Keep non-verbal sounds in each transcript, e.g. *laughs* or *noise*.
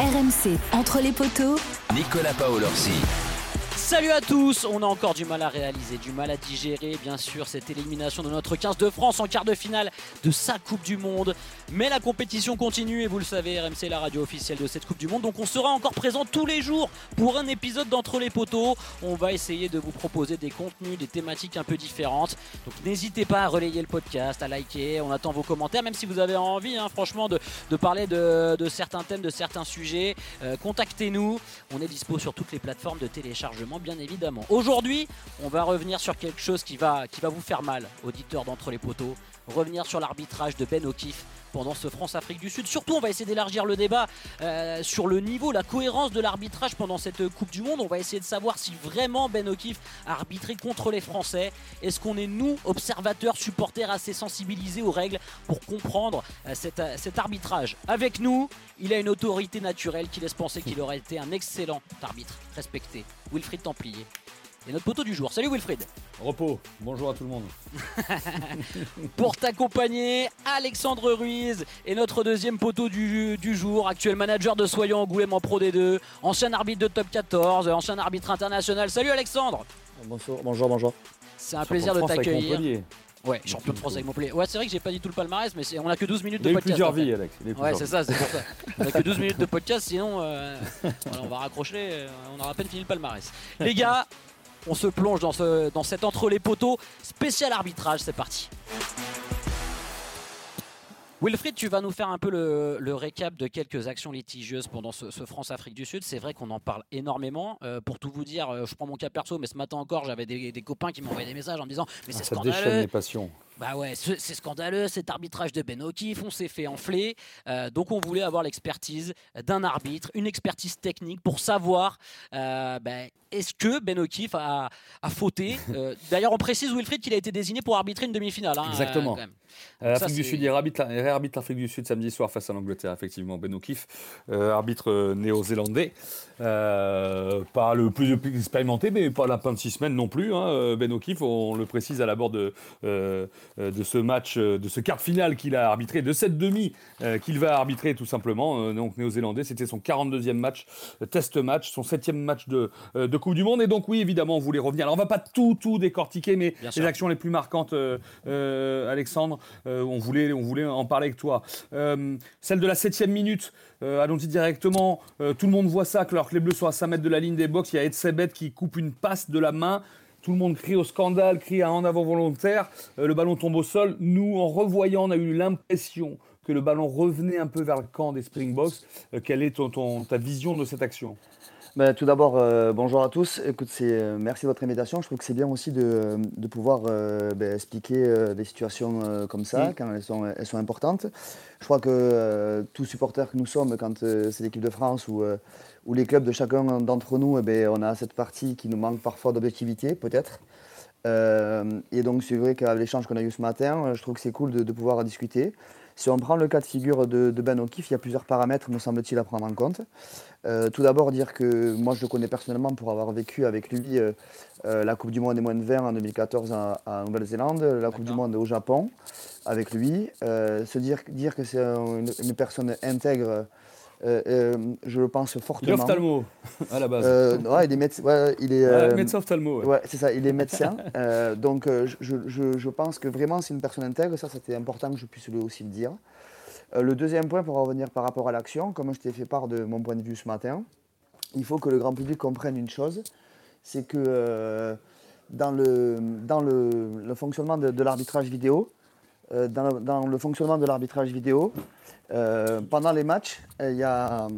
RMC, entre les poteaux. Nicolas Paolorsi. Salut à tous, on a encore du mal à réaliser, du mal à digérer bien sûr cette élimination de notre 15 de France en quart de finale de sa Coupe du Monde. Mais la compétition continue et vous le savez, RMC est la radio officielle de cette Coupe du Monde. Donc on sera encore présent tous les jours pour un épisode d'Entre les poteaux. On va essayer de vous proposer des contenus, des thématiques un peu différentes. Donc n'hésitez pas à relayer le podcast, à liker, on attend vos commentaires, même si vous avez envie hein, franchement de, parler de, certains thèmes, de certains sujets. Euh, contactez-nous, on est dispo sur toutes les plateformes de téléchargement bien évidemment. Aujourd'hui, on va revenir sur quelque chose qui va, qui va vous faire mal, auditeurs d'entre les poteaux. Revenir sur l'arbitrage de Ben O'Keefe pendant ce France-Afrique du Sud. Surtout, on va essayer d'élargir le débat euh, sur le niveau, la cohérence de l'arbitrage pendant cette Coupe du Monde. On va essayer de savoir si vraiment Ben O'Keefe a arbitré contre les Français. Est-ce qu'on est, nous, observateurs, supporters, assez sensibilisés aux règles pour comprendre euh, euh, cet arbitrage Avec nous, il a une autorité naturelle qui laisse penser qu'il aurait été un excellent arbitre, respecté. Wilfried Templier. Et notre poteau du jour. Salut Wilfried. Repos, bonjour à tout le monde. *laughs* Pour t'accompagner, Alexandre Ruiz et notre deuxième poteau du, jour, actuel manager de Soyons Angoulême en Pro D2, ancien arbitre de top 14, ancien arbitre international. Salut Alexandre. Bonjour, bonjour, bonjour. C'est un plaisir de t'accueillir. Ouais, champion de France avec Montpellier. Ouais, c'est vrai que j'ai pas dit tout le palmarès, mais on a que 12 minutes de podcast. plusieurs vies, Alex. Ouais, c'est ça, c'est pour ça. On a que 12 *laughs* minutes de podcast, sinon euh, on va raccrocher, euh, on aura à peine fini le palmarès. Les gars, on se plonge dans, ce, dans cet entre les poteaux spécial arbitrage. C'est parti. Wilfried, tu vas nous faire un peu le, récap de quelques actions litigieuses pendant ce, France-Afrique du Sud. C'est vrai qu'on en parle énormément. Euh, pour tout vous dire, euh, je prends mon cas perso, mais ce matin encore, j'avais des, copains qui m'envoyaient des messages en me disant Mais c'est ah, scandaleux. Ça déchaîne les passions. Bah ouais, c'est scandaleux, cet arbitrage de Ben O'Keefe, on s'est fait enfler. Euh, donc on voulait avoir l'expertise d'un arbitre, une expertise technique pour savoir euh, bah, est-ce que Ben O'Keefe a, fauté. Euh, d'ailleurs, on précise Wilfried qu'il a été désigné pour arbitrer une demi-finale. Hein, Exactement. L'Afrique du Sud, il réarbitre l'Afrique du Sud samedi soir face à l'Angleterre, effectivement. Ben O'Keefe, arbitre néo-zélandais, pas le plus expérimenté, mais pas la fin de six semaines non plus. Hein. Ben O'Keefe, on le précise à la bord de euh, de ce match, euh, de ce quart final qu'il a arbitré, de cette demi euh, qu'il va arbitrer tout simplement. donc néo-zélandais, c'était son 42e match, test match, son 7e match de, de, Coupe du Monde. Et donc oui, évidemment, on voulait revenir. Alors on va pas tout, tout décortiquer, mais les actions les plus marquantes, Alexandre, on, voulait, on voulait en parler avec toi. celle de la 7e minute, allons-y directement. tout le monde voit ça, alors que les Bleus sont à 5 mètres de la ligne des box. Il y a Ed Sebet qui coupe une passe de la main tout le monde crie au scandale, crie à en avant volontaire, euh, le ballon tombe au sol. Nous, en revoyant, on a eu l'impression que le ballon revenait un peu vers le camp des Springboks. Euh, quelle est ton, ta vision de cette action? Ben, tout d'abord, euh, bonjour à tous. Écoute, merci de votre invitation. Je trouve que c'est bien aussi de, pouvoir ben, expliquer des situations comme ça, quand elles sont, elles sont, importantes. Je crois que tout supporter que nous sommes, quand c'est l'équipe de France ou les clubs de chacun d'entre nous, eh ben, on a cette partie qui nous manque parfois d'objectivité, peut-être. Euh, et donc, c'est vrai qu'avec l'échange qu'on a eu ce matin, je trouve que c'est cool de, pouvoir discuter. Si on prend le cas de figure de, Ben O'Keefe, il y a plusieurs paramètres, me semble-t-il, à prendre en compte. Euh, tout d'abord, dire que moi, je le connais personnellement pour avoir vécu avec lui euh, la Coupe du Monde des moins de 20 en 2014 en, Nouvelle-Zélande, la Coupe du Monde au Japon avec lui. se dire, dire que c'est une, personne intègre euh, euh, je le pense fortement. Il est ophtalmo *laughs* à la base. Euh, ouais, il est. Ouais, il est médecin ophtalmo. Ouais, c'est ça. Il est médecin. *laughs* donc, je, je, je, pense que vraiment, c'est une personne intègre. Ça, c'était important que je puisse lui aussi le dire. le deuxième point, pour revenir par rapport à l'action, comme je t'ai fait part de mon point de vue ce matin, il faut que le grand public comprenne une chose, c'est que dans, le, dans le, le fonctionnement de, l'arbitrage vidéo, dans, dans, le fonctionnement de l'arbitrage vidéo, euh, pendant les matchs, euh, il y a,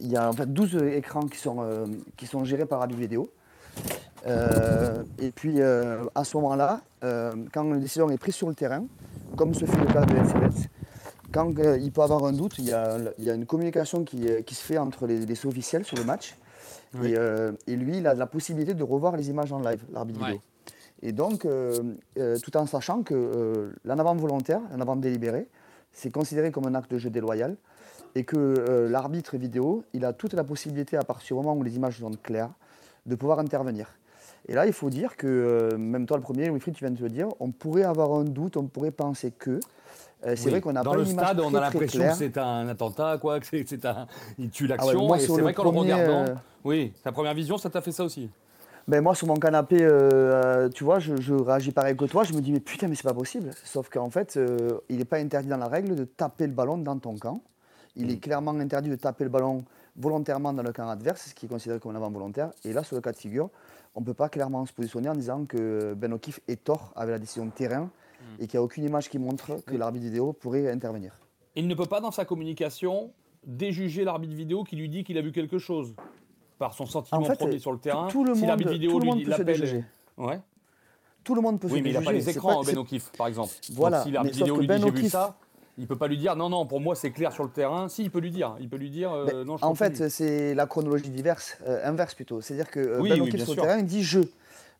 y a en fait 12 écrans qui sont, euh, qui sont gérés par Radio Vidéo. et puis à ce moment-là, quand une décision est prise sur le terrain, comme ce fut le cas de LCBS, quand il peut avoir un doute, il y a, y a une communication qui, qui, se fait entre les, les officiels sur le match. Et, et, lui, il a la possibilité de revoir les images en live, l'arbitre vidéo. Et donc, tout en sachant que l'en avant volontaire, l'en avant délibéré, c'est considéré comme un acte de jeu déloyal et que euh, l'arbitre vidéo, il a toute la possibilité, à partir du moment où les images sont claires, de pouvoir intervenir. Et là, il faut dire que, même toi le premier, Wilfried, tu viens de le dire, on pourrait avoir un doute, on pourrait penser que. c'est vrai qu'on n'a pas le stade, on a l'impression que c'est un attentat, quoi, que c'est un, il tue ah l'action. et c'est vrai qu'en le regardant, oui, ta première vision, ça t'a fait ça aussi. Ben moi, sur mon canapé, euh, tu vois, je, réagis pareil que toi. Je me dis, mais putain, mais c'est pas possible. Sauf qu'en fait, euh, il n'est pas interdit dans la règle de taper le ballon dans ton camp. Il est mm. clairement interdit de taper le ballon volontairement dans le camp adverse, ce qui est considéré comme un avant volontaire. Et là, sur le cas de figure, on ne peut pas clairement se positionner en disant que Ben O'Keefe est tort avec la décision de terrain mm. et qu'il n'y a aucune image qui montre que l'arbitre vidéo pourrait intervenir. Il ne peut pas, dans sa communication, déjuger l'arbitre vidéo qui lui dit qu'il a vu quelque chose par son sentiment premier sur le terrain. Tout le si monde, vidéo lui l'appelle. Ouais. Tout le monde peut oui, se mais il n'a pas les écrans, Ben O'Keefe, par exemple. Voilà. si l'arbitre vidéo lui dit j'ai vu ça, il peut pas lui dire non, non, pour moi c'est clair sur le terrain. Si, il peut lui dire. Il peut lui dire euh, non, je En fait, c'est la chronologie diverse, euh, inverse plutôt. C'est-à-dire que euh, Ben O'Keefe sur le terrain, il dit je.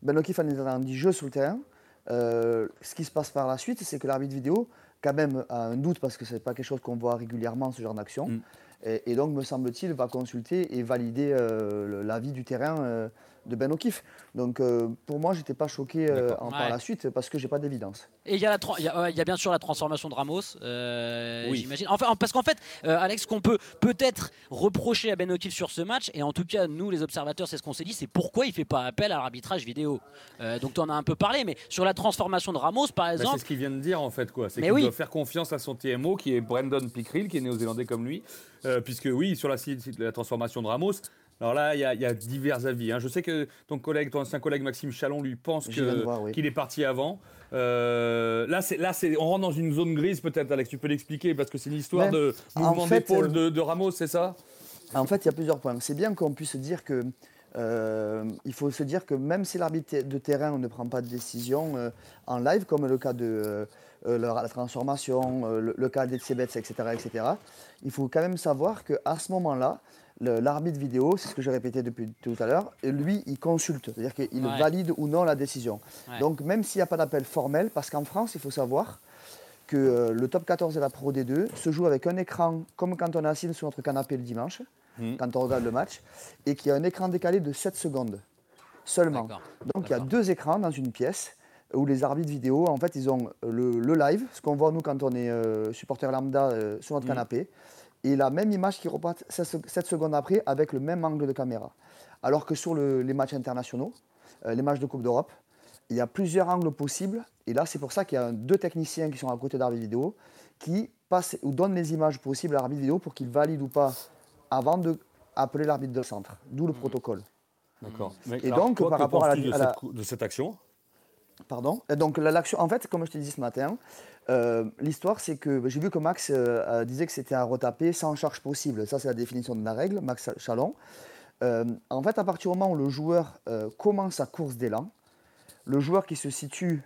Ben O'Keefe en dit je sur le terrain. ce qui se passe par la suite, c'est que l'arbitre vidéo, quand même, a un doute parce que ce n'est pas quelque chose qu'on voit régulièrement, ce genre d'action. Et, donc, me semble-t-il, va consulter et valider euh, l'avis du terrain euh, de Ben O'Keefe. Donc, euh, pour moi, je n'étais pas choqué en, par la suite parce que j'ai pas d'évidence. Et il y, a bien sûr la transformation de Ramos, j'imagine. Enfin, parce qu'en fait, Alex, qu'on peut peut-être reprocher à Ben O'Keefe sur ce match, et en tout cas, nous, les observateurs, c'est ce qu'on s'est dit, c'est pourquoi il ne fait pas appel à l'arbitrage vidéo. donc, tu en as un peu parlé, mais sur la transformation de Ramos, par bah, exemple. c'est ce qu'il vient de dire, en fait, quoi. C'est qu'il doit faire confiance à son TMO, qui est Brandon Pickrell, qui est néo-zélandais comme lui. Euh, puisque oui, sur la, la transformation de Ramos, alors là, il y, a divers avis. Hein. Je sais que ton collègue, ton ancien collègue Maxime Chalon, lui pense qu'il est parti avant. Euh, là, c'est, là c'est, on rentre dans une zone grise peut-être, Alex. Tu peux l'expliquer parce que c'est une histoire de mouvement d'épaule euh, de, de, Ramos, c'est ça? En fait, il y a plusieurs points. C'est bien qu'on puisse dire que il faut se dire que même si l'arbitre de terrain ne prend pas de décision en live, comme le cas de euh, la, transformation, euh, le, cas des etc., etc., il faut quand même savoir qu'à ce moment-là, l'arbitre vidéo, c'est ce que j'ai répété depuis tout à l'heure, lui, il consulte, c'est-à-dire qu'il valide ou non la décision. Donc même s'il n'y a pas d'appel formel, parce qu'en France, il faut savoir que euh, le top 14 et la Pro D2 se joue avec un écran, comme quand on est assis sur notre canapé le dimanche, mmh. quand on regarde le match, et qu'il y a un écran décalé de 7 secondes seulement. Donc il y a deux écrans dans une pièce où les arbitres vidéo, en fait, ils ont le, live, ce qu'on voit nous quand on est euh, supporter lambda euh, sur notre mm. canapé, et la même image qui repart 7 secondes après avec le même angle de caméra. Alors que sur les matchs internationaux, euh, les matchs de Coupe d'Europe, il y a plusieurs angles possibles, et là c'est pour ça qu'il y a deux techniciens qui sont à côté d'arbitre vidéo qui passent ou donnent les images possibles à l'arbitre vidéo pour qu'il valide ou pas avant d'appeler l'arbitre de centre, d'où le mm. protocole. D'accord. Et donc, par rapport à, la, de cette action? Pardon. Donc l'action, en fait, comme je te disais ce matin, euh, l'histoire c'est que j'ai vu que Max euh, disait que c'était à retaper sans charge possible. Ça c'est la définition de la règle, Max Chalon. Euh, en fait, à partir du moment où le joueur commence sa course d'élan, le joueur qui se situe,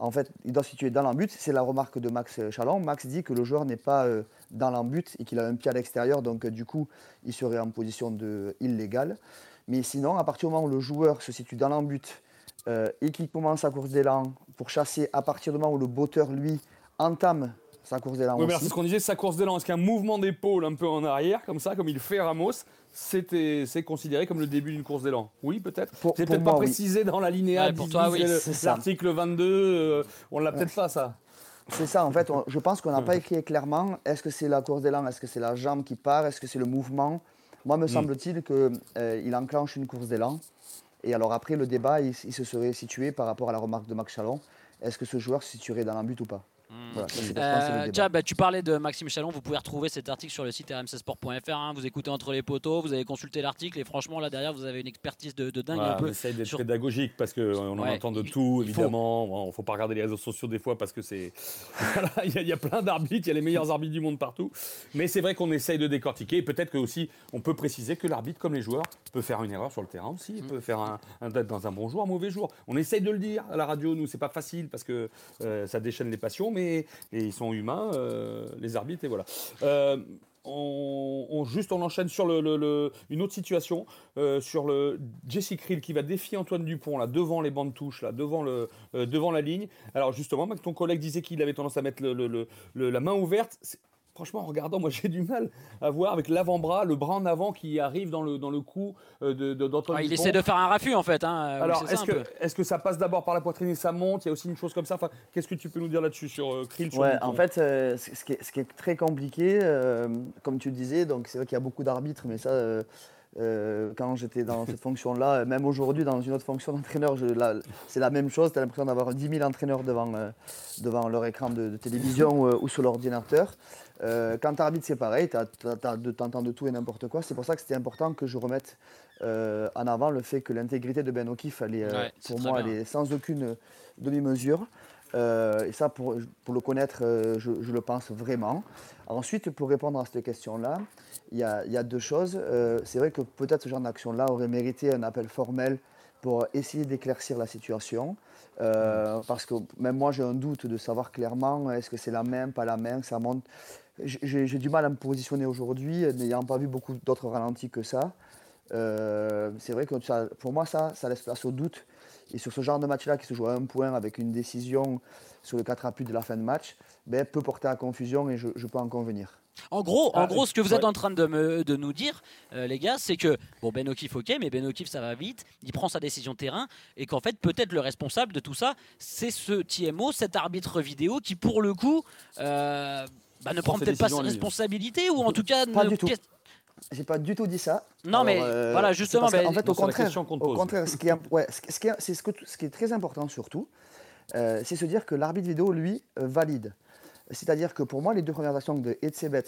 en fait, il doit se situer dans l'embut. C'est la remarque de Max Chalon. Max dit que le joueur n'est pas dans l'embut et qu'il a un pied à l'extérieur, donc du coup, il serait en position de illégale. Mais sinon, à partir du moment où le joueur se situe dans l'embut euh, et qui commence sa course d'élan pour chasser à partir du moment où le botteur, lui, entame sa course d'élan. Oui, mais c'est ce qu'on disait, sa course d'élan. Est-ce qu'un mouvement d'épaule un peu en arrière, comme ça, comme il fait Ramos, c'était, c'est considéré comme le début d'une course d'élan? Oui, peut-être C'est peut-être pas précisé dans la linéa pour toi, oui, l'article 22. Euh, on l'a peut-être pas, ça. C'est ça, en fait, je pense qu'on n'a pas écrit clairement est-ce que c'est la course d'élan, est-ce que c'est la jambe qui part, est-ce que c'est le mouvement? Moi, me hmm. semble-t-il qu'il euh, enclenche une course d'élan. Et alors après, le débat, il, se serait situé par rapport à la remarque de Max Chalon. Est-ce que ce joueur se situerait dans but ou pas? Hmm. Euh, bah, tu parlais de Maxime Chalon, vous pouvez retrouver cet article sur le site rmcsport.fr. Hein. vous écoutez entre les poteaux, vous avez consulté l'article et franchement là derrière vous avez une expertise de, dingue. on essaye d'être pédagogique parce qu'on en entend de tout évidemment. Il faut... faut pas regarder les réseaux sociaux des fois parce que c'est. *laughs* il, y a, plein d'arbitres, il y a les meilleurs arbitres du monde partout. Mais c'est vrai qu'on essaye de décortiquer. Peut-être que aussi on peut préciser que l'arbitre, comme les joueurs, peut faire une erreur sur le terrain aussi. Il peut faire un, un, dans un bon jour, un mauvais jour. On essaye de le dire à la radio, nous c'est pas facile parce que euh, ça déchaîne les passions, mais ils sont humains, euh, les arbitres, et voilà. Euh, on, juste on enchaîne sur le, une autre situation euh, sur le Jesse Krill qui va défier Antoine Dupont là devant les bandes touches là devant le devant la ligne. Alors justement, ton collègue disait qu'il avait tendance à mettre la main ouverte franchement, en regardant, moi *laughs* j'ai du mal à voir avec l'avant-bras, le bras en avant qui arrive dans le, dans le cou euh, d'Antoine de, Il essaie de faire un raffût en fait. Hein. Alors, est-ce que, est que, ça passe d'abord par la poitrine et ça monte? Il y a aussi une chose comme ça. Enfin, Qu'est-ce que tu peux nous dire là-dessus sur euh, Krill Ouais, en fait, euh, ce, qui est, ce, qui est, très compliqué, euh, comme tu le disais, donc c'est vrai qu'il y a beaucoup d'arbitres, mais ça. Quand j'étais dans cette fonction-là, même aujourd'hui dans une autre fonction d'entraîneur, c'est la même chose. Tu as l'impression d'avoir 10 000 entraîneurs devant, devant leur écran de, télévision *laughs* ou sur l'ordinateur. Euh, quand tu arbitres, c'est pareil, tu entends de tout et n'importe quoi. C'est pour ça que c'était important que je remette euh, en avant le fait que l'intégrité de Ben O'Keefe, euh, pour moi, elle est sans aucune demi-mesure. Et ça, pour, le connaître, je, le pense vraiment. Ensuite, pour répondre à cette question-là, il y, a deux choses. c'est vrai que peut-être ce genre d'action-là aurait mérité un appel formel pour essayer d'éclaircir la situation. parce que même moi, j'ai un doute de savoir clairement est-ce que c'est la même, pas la même, ça monte j'ai du mal à me positionner aujourd'hui, n'ayant pas vu beaucoup d'autres ralentis que ça. Euh, c'est vrai que pour moi, ça, ça laisse place au doute. Et sur ce genre de match-là, qui se joue à un point avec une décision sur le 4 appuis de la fin de match, ben, peut porter à confusion et je, peux en convenir. En gros, en ah, gros, ce que vous êtes en train de, me, de nous dire, euh, les gars, c'est que bon, Ben O'Keefe, ok, mais Ben O'Keefe, ça va vite, il prend sa décision terrain, et qu'en fait, peut-être le responsable de tout ça, c'est ce TMO, cet arbitre vidéo qui, pour le coup, euh, bah, ne prend peut-être pas ses responsabilités ou en tout cas pas du tout. J'ai pas du tout dit ça. Non, mais euh, voilà, justement. en fait, au contraire, au contraire, ce qui est, ouais, ce, qui est, c'est ce, ce, qui est très important surtout, euh, c'est se dire que l'arbitre vidéo, lui, euh, valide. C'est-à-dire que pour moi, les deux premières actions de Etzebet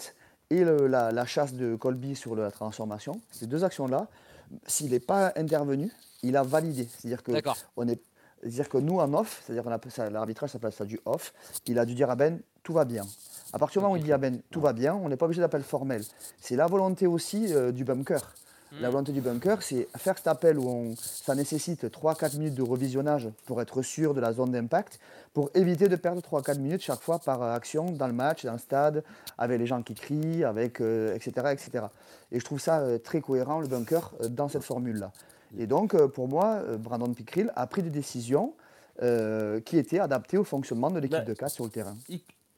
et la, la, chasse de Colby sur la transformation, ces deux actions-là, s'il n'est pas intervenu, il a validé. C'est-à-dire que on est, dire que nous en off, c'est-à-dire l'arbitrage s'appelle ça du off, il a dû dire à Ben tout va bien. À partir du moment où il dit ah ben, tout va bien, on n'est pas obligé d'appel formel. C'est la volonté aussi euh, du bunker. La hmm. volonté du bunker, c'est faire cet appel où on, ça nécessite 3-4 minutes de revisionnage pour être sûr de la zone d'impact, pour éviter de perdre 3-4 minutes chaque fois par action dans le match, dans le stade, avec les gens qui crient, avec, etc., euh, etc. Et je trouve ça euh, très cohérent, le bunker, dans cette formule-là. Et donc, pour moi, Brandon Picril a pris des décisions qui étaient adaptées au fonctionnement de l'équipe bah, de cas sur le terrain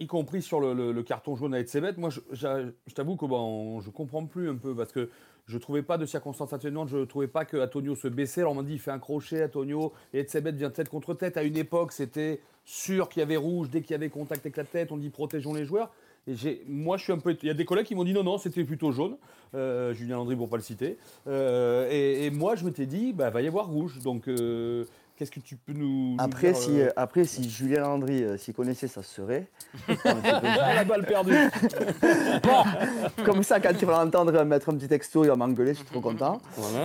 y compris sur le, carton jaune à Etsebet. Moi, je, t'avoue que bon, je comprends plus un peu parce que je trouvais pas de circonstances atténuantes. Je trouvais pas que Antonio se baissait. Alors on m'a dit il fait un crochet, Antonio, et Etsebet vient tête contre tête. À une époque, c'était sûr qu'il y avait rouge dès qu'il y avait contact avec la tête. On dit protégeons les joueurs. Et moi, je suis un peu. Il y a des collègues qui m'ont dit non, non, c'était plutôt jaune. Euh, Julien Landry, pour pas le citer. Euh, et, moi, je m'étais dit, bah, va y avoir rouge. Donc, euh, Qu'est-ce que tu peux nous. Après, si, euh, après si Julien Landry s'y connaissait, ça se serait. *laughs* la balle perdue. *laughs* bon, comme ça, quand tu vas l'entendre mettre un petit texto, il va m'engueuler, je suis trop content.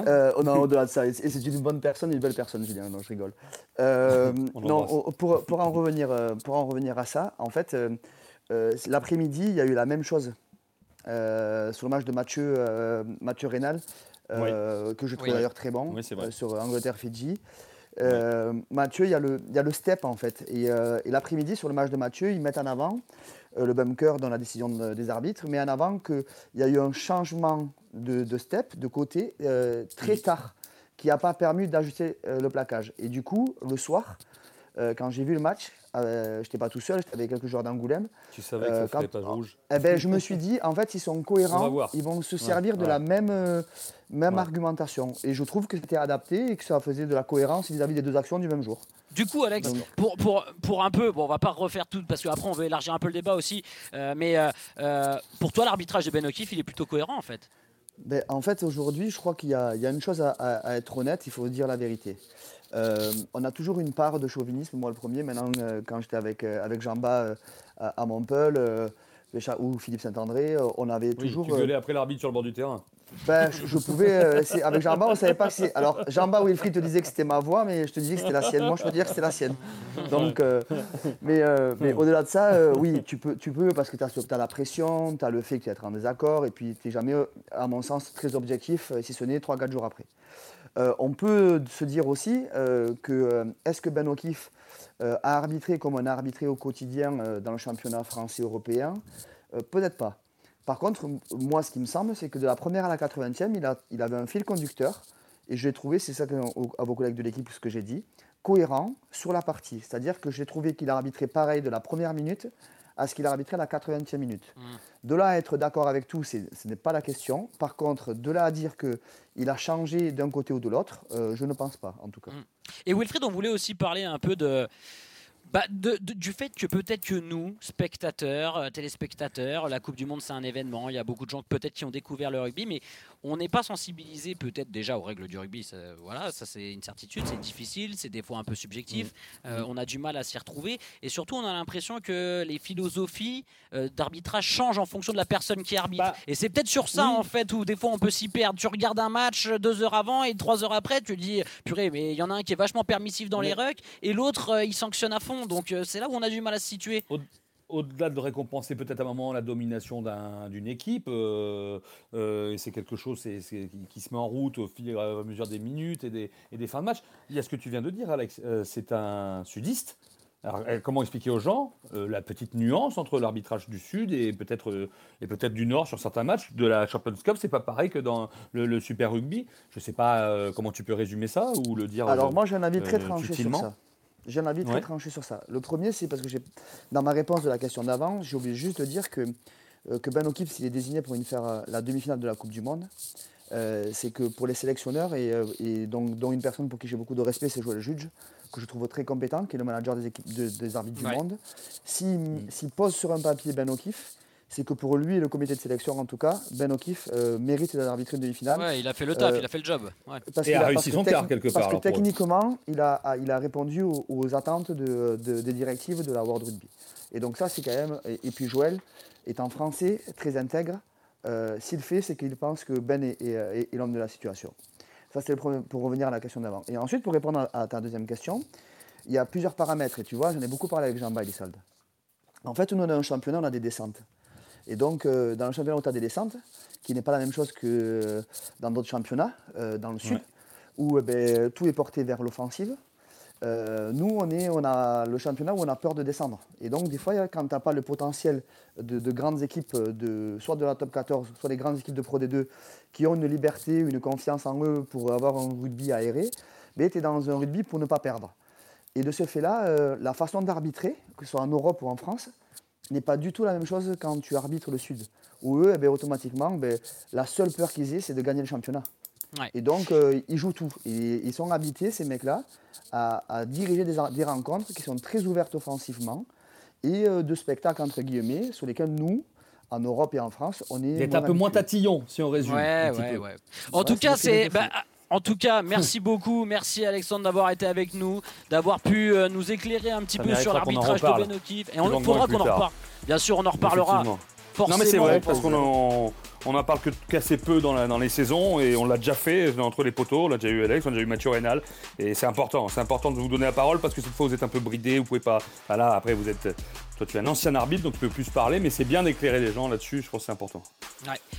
Euh, on a au-delà de ça. Et c'est une bonne personne, une belle personne, Julien. Non, je rigole. *laughs* non, pour, pour, en revenir, pour en revenir à ça, en fait, l'après-midi, il y a eu la même chose. sur le match de Mathieu, Mathieu Rénal, que je trouve d'ailleurs très bon, sur Angleterre-Fidji. Euh, Mathieu, il y, a le, il y, a le step en fait. Et, euh, l'après-midi, sur le match de Mathieu, ils mettent en avant euh, le bunker dans la décision des arbitres, mais en avant qu'il y a eu un changement de, step, de côté, très tard, qui n'a pas permis d'ajuster le plaquage. Et du coup, le soir, quand j'ai vu le match, je n'étais pas tout seul, j'étais avec quelques joueurs d'Angoulême. Tu savais que ça ferait pas rouge eh ben, Je me suis dit, en fait, ils sont *laughs* cohérents, ils vont se servir de la même même argumentation. Et je trouve que c'était adapté et que ça faisait de la cohérence vis-à-vis des deux actions du même jour. Du coup, Alex, pour, pour, pour un peu, bon, on va pas refaire tout parce qu'après on veut élargir un peu le débat aussi, euh, mais euh, euh, pour toi, l'arbitrage de Ben O'Keefe, il est plutôt cohérent en fait ben, En fait, aujourd'hui, je crois qu'il y, y, a une chose à, être honnête, il faut dire la vérité. On a toujours une part de chauvinisme, moi le premier. Maintenant, quand j'étais avec, avec Jean-Bas à, à Montpellier, ou Philippe Saint-André, on avait toujours. Tu gueulais après l'arbitre sur le bord du terrain ben, je, pouvais. Euh, avec Jean-Bas, on ne savait pas si. Alors, Jean-Bas Wilfried te disait que c'était ma voix, mais je te disais que c'était la sienne. Moi, je peux dire que c'était la sienne. Donc, euh, mais, euh, mais au-delà de ça, oui, tu peux, tu peux parce que tu as, as, la pression, tu as le fait que tu es en désaccord, et puis tu n'es jamais, à mon sens, très objectif, si ce n'est 3-4 jours après. On peut se dire aussi que est-ce que Ben O'Keefe a arbitré comme on a arbitré au quotidien dans le championnat français européen? Peut-être pas. Par contre, moi, ce qui me semble, c'est que de la première à la 80e, il, il avait un fil conducteur, et je l'ai trouvé, c'est ça à vos collègues de l'équipe, ce que j'ai dit, cohérent sur la partie. C'est-à-dire que j'ai trouvé qu'il a arbitré pareil de la première minute à ce qu'il a arbitré à la 80e minute. Mm. De là à être d'accord avec tout, ce n'est pas la question. Par contre, de là à dire qu'il a changé d'un côté ou de l'autre, euh, je ne pense pas, en tout cas. Mm. Et Wilfried, on voulait aussi parler un peu de bah, du fait que peut-être que nous, spectateurs, euh, téléspectateurs, la Coupe du Monde c'est un événement, il y a beaucoup de gens peut-être qui ont découvert le rugby, mais on n'est pas sensibilisé peut-être déjà aux règles du rugby. Ça, voilà, ça c'est une certitude, c'est difficile, c'est des fois un peu subjectif, mm. euh, on a du mal à s'y retrouver, et surtout on a l'impression que les philosophies euh, d'arbitrage changent en fonction de la personne qui arbitre. Bah, et c'est peut-être sur ça en fait où des fois on peut s'y perdre. Tu regardes un match deux heures avant et trois heures après, tu dis purée, mais il y en a un qui est vachement permissif dans les rucks et l'autre il sanctionne à fond. Donc euh, c'est là où on a du mal à se situer. Au-delà de récompenser peut-être à un moment la domination d'une équipe, euh, euh, c'est quelque chose qui, se met en route au et à mesure des minutes et des, et des fins de match. Il y a ce que tu viens de dire, Alex. c'est un sudiste. Alors, comment expliquer aux gens la petite nuance entre l'arbitrage du Sud et peut-être et peut-être du Nord sur certains matchs de la Champions Cup? C'est pas pareil que dans le, Super Rugby. Je ne sais pas comment tu peux résumer ça ou le dire. Alors moi j'ai un avis très tranché sur ça. J'ai un avis très tranché sur ça. Le premier, c'est parce que dans ma réponse de la question d'avant, j'ai oublié juste de dire que, euh, que Ben O'Keefe, s'il est désigné pour une faire euh, la demi-finale de la Coupe du Monde, euh, c'est que pour les sélectionneurs, et, donc, dont une personne pour qui j'ai beaucoup de respect, c'est Joël Judge, que je trouve très compétent, qui est le manager des, équipes, des arbitres du monde, s'il pose sur un papier Ben O'Keefe, c'est que pour lui et le comité de sélection en tout cas, Ben O'Keefe euh, mérite d'arbitrer une demi-finale. Ouais, il a fait le taf, euh, il a fait le job. Parce et a, réussi son quart quelque part. Parce que techniquement, il a, il a répondu aux, attentes de, des directives de la World Rugby. Et donc ça, c'est quand même... Et, puis Joël, étant français, très intègre, euh, s'il fait, c'est qu'il pense que Ben est, l'homme de la situation. Ça, c'est le premier, pour revenir à la question d'avant. Et ensuite, pour répondre à, ta deuxième question, il y a plusieurs paramètres. Et tu vois, j'en ai beaucoup parlé avec Jean Bailisold. En fait, nous, on a un championnat, on a des descentes. Et donc, euh, dans le championnat, on a des descentes, qui n'est pas la même chose que euh, dans d'autres championnats, euh, dans le sud, où ben, tout est porté vers l'offensive. nous, on, est, on a le championnat où on a peur de descendre. Et donc, des fois, quand tu n'as pas le potentiel de, grandes équipes, de, soit de la top 14, soit des grandes équipes de Pro D2, qui ont une liberté, une confiance en eux pour avoir un rugby aéré, ben, tu es dans un rugby pour ne pas perdre. Et de ce fait-là, la façon d'arbitrer, que ce soit en Europe ou en France, n'est pas du tout la même chose quand tu arbitres le Sud. Où eux, eh ben, automatiquement, ben, la seule peur qu'ils aient, c'est de gagner le championnat. Et donc, euh, ils jouent tout. Et ils sont habités, ces mecs-là, à, diriger des, rencontres qui sont très ouvertes offensivement et euh, de spectacles, entre guillemets, sur lesquels nous, en Europe et en France, on est. est un peu moins tatillon, si on résume. Ouais, ouais, ouais. En tout cas, c'est. En tout cas, merci beaucoup. Merci Alexandre d'avoir été avec nous, d'avoir pu euh, nous éclairer un petit peu sur l'arbitrage de Ben O'Keefe. Et on faudra qu'on en reparle. Bien sûr, on en reparlera. Non mais c'est vrai, parce qu'on en, on parle que qu'assez peu dans, dans, les saisons et on l'a déjà fait entre les poteaux, on l'a déjà eu Alex, on a déjà eu Mathieu Rénal et c'est important, c'est important de vous donner la parole parce que cette fois vous êtes un peu bridé, vous pouvez pas, voilà, après vous êtes, toi tu es un ancien arbitre donc tu peux plus parler mais c'est bien d'éclairer les gens là-dessus, je pense que c'est important.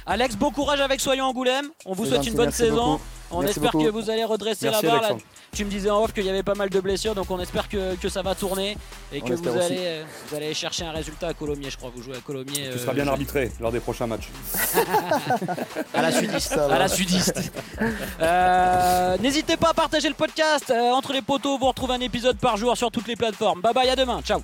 Alex, bon courage avec Soyons Angoulême, on vous souhaite une bonne saison, on espère que vous allez redresser la barre. Tu me disais en off qu'il y avait pas mal de blessures, donc on espère que, ça va tourner et que vous allez, euh, vous allez chercher un résultat à Colomiers, je crois. Vous jouez à Colomiers. Tu seras bien euh, arbitré lors des prochains matchs. *laughs* à la sudiste. à la sudiste. Euh, n'hésitez pas à partager le podcast. entre les poteaux, vous retrouvez un épisode par jour sur toutes les plateformes. Bye bye, à demain. Ciao.